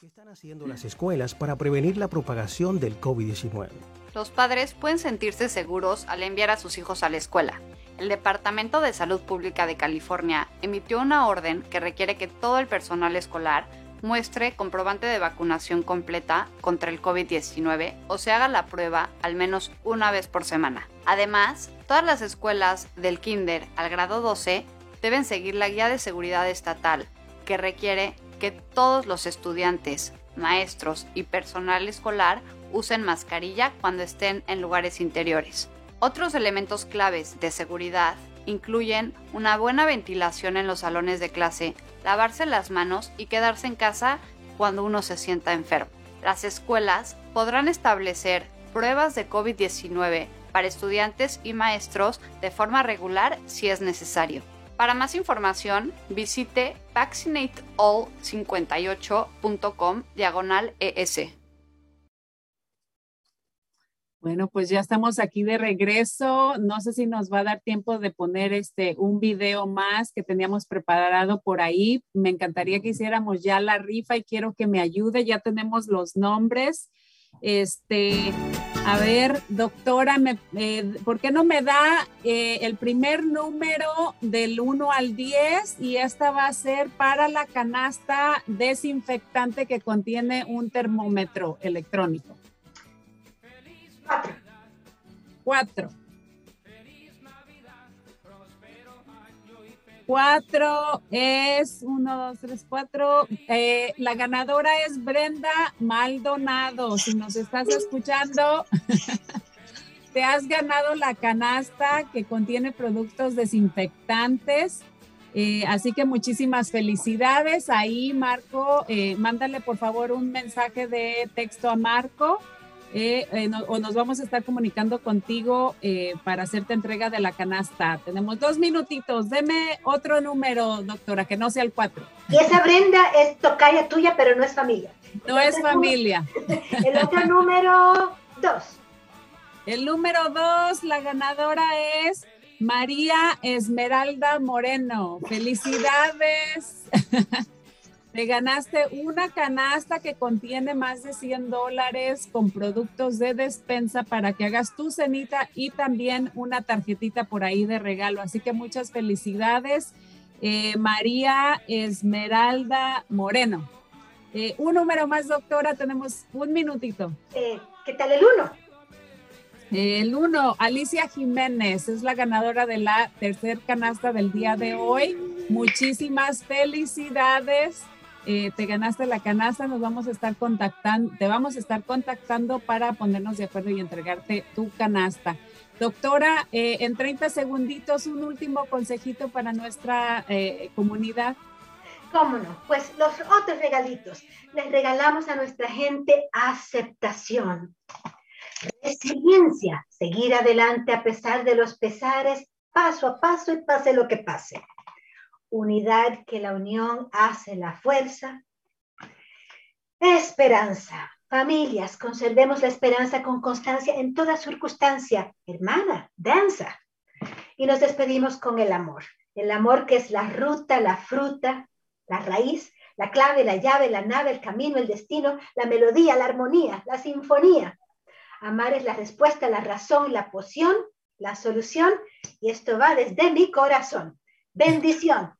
¿Qué están haciendo las escuelas para prevenir la propagación del COVID-19? Los padres pueden sentirse seguros al enviar a sus hijos a la escuela. El Departamento de Salud Pública de California emitió una orden que requiere que todo el personal escolar muestre comprobante de vacunación completa contra el COVID-19 o se haga la prueba al menos una vez por semana. Además, todas las escuelas del kinder al grado 12 deben seguir la guía de seguridad estatal que requiere que todos los estudiantes, maestros y personal escolar usen mascarilla cuando estén en lugares interiores. Otros elementos claves de seguridad incluyen una buena ventilación en los salones de clase, lavarse las manos y quedarse en casa cuando uno se sienta enfermo. Las escuelas podrán establecer pruebas de COVID-19 para estudiantes y maestros de forma regular si es necesario. Para más información, visite vaccinateall58.com diagonal ES. Bueno, pues ya estamos aquí de regreso. No sé si nos va a dar tiempo de poner este un video más que teníamos preparado por ahí. Me encantaría que hiciéramos ya la rifa y quiero que me ayude. Ya tenemos los nombres. Este, a ver, doctora, me, eh, ¿por qué no me da eh, el primer número del 1 al 10? Y esta va a ser para la canasta desinfectante que contiene un termómetro electrónico. Cuatro. Cuatro. Cuatro es uno, dos, tres, cuatro. Eh, la ganadora es Brenda Maldonado. Si nos estás escuchando, te has ganado la canasta que contiene productos desinfectantes. Eh, así que muchísimas felicidades. Ahí, Marco, eh, mándale por favor un mensaje de texto a Marco eh, eh, no, o nos vamos a estar comunicando contigo eh, para hacerte entrega de la canasta. Tenemos dos minutitos. Deme otro número, doctora, que no sea el cuatro. Y esa Brenda es tocaya tuya, pero no es familia. No es familia. El otro número dos. El número dos, la ganadora es María Esmeralda Moreno. Felicidades. Te ganaste una canasta que contiene más de 100 dólares con productos de despensa para que hagas tu cenita y también una tarjetita por ahí de regalo. Así que muchas felicidades, eh, María Esmeralda Moreno. Eh, un número más, doctora, tenemos un minutito. Eh, ¿Qué tal el uno? El uno, Alicia Jiménez, es la ganadora de la tercer canasta del día de hoy Muchísimas felicidades. Eh, te ganaste la canasta, nos vamos a estar contactando, te vamos a estar contactando para ponernos de acuerdo y entregarte tu canasta. Doctora, eh, en 30 segunditos, un último consejito para nuestra eh, comunidad. ¿Cómo no? Pues los otros regalitos. Les regalamos a nuestra gente aceptación, resiliencia, seguir adelante a pesar de los pesares, paso a paso y pase lo que pase. Unidad que la unión hace la fuerza. Esperanza. Familias, conservemos la esperanza con constancia en toda circunstancia. Hermana, danza. Y nos despedimos con el amor. El amor que es la ruta, la fruta, la raíz, la clave, la llave, la nave, el camino, el destino, la melodía, la armonía, la sinfonía. Amar es la respuesta, la razón, la poción, la solución. Y esto va desde mi corazón. Bendición.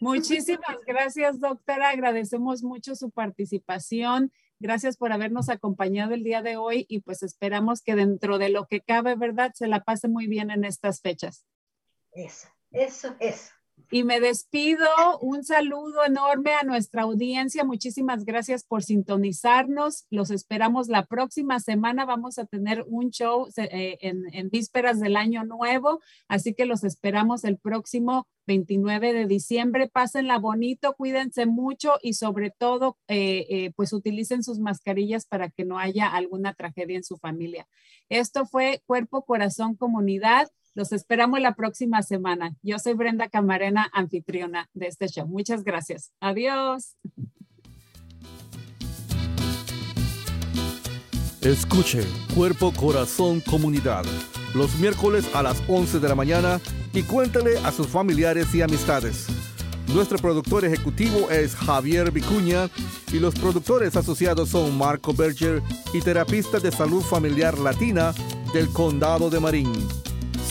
Muchísimas gracias, doctora. Agradecemos mucho su participación. Gracias por habernos acompañado el día de hoy y pues esperamos que dentro de lo que cabe, ¿verdad? Se la pase muy bien en estas fechas. Eso, eso, eso. Y me despido. Un saludo enorme a nuestra audiencia. Muchísimas gracias por sintonizarnos. Los esperamos la próxima semana. Vamos a tener un show eh, en, vísperas del año nuevo. Así que los esperamos el próximo 29 de diciembre. Pásenla bonito, cuídense mucho y sobre todo, eh, eh, pues utilicen sus mascarillas para que no haya alguna tragedia en su familia. Esto fue Cuerpo, Corazón, Comunidad. Los esperamos la próxima semana. Yo soy Brenda Camarena, anfitriona de este show. Muchas gracias. Adiós. Escuche Cuerpo, Corazón, Comunidad. Los miércoles a las 11 de la mañana y cuéntale a sus familiares y amistades. Nuestro productor ejecutivo es Javier Vicuña y los productores asociados son Marco Berger y terapista de salud familiar latina del Condado de Marín.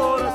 corazón y comunidad.